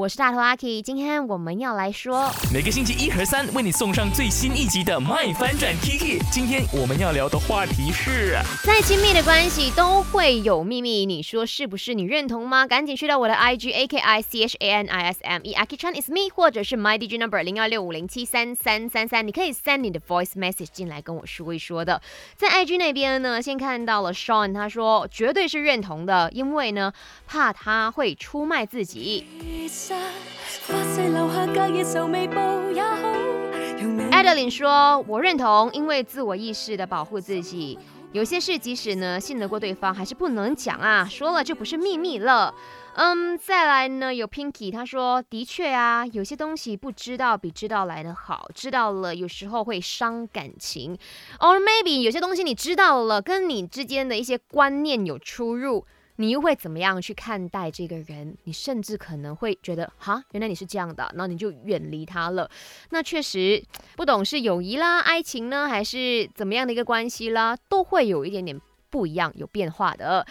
我是大头阿 K，今天我们要来说，每个星期一和三为你送上最新一集的《麦翻转 Tiki》。今天我们要聊的话题是，再亲密的关系都会有秘密，你说是不是？你认同吗？赶紧去到我的 IG A K I C H A N I S M E Aki Chan is me，或者是 My DJ Number 零二六五零七三三三三，你可以 send 你的 voice message 进来跟我说一说的。在 IG 那边呢，先看到了 Sean，他说绝对是认同的，因为呢怕他会出卖自己。Adeline 说：“我认同，因为自我意识的保护自己，有些事即使呢信得过对方，还是不能讲啊，说了就不是秘密了。”嗯，再来呢，有 Pinky，他说：“的确啊，有些东西不知道比知道来的好，知道了有时候会伤感情，or maybe 有些东西你知道了，跟你之间的一些观念有出入。”你又会怎么样去看待这个人？你甚至可能会觉得，哈，原来你是这样的，那你就远离他了。那确实不懂是友谊啦、爱情呢，还是怎么样的一个关系啦，都会有一点点不一样、有变化的。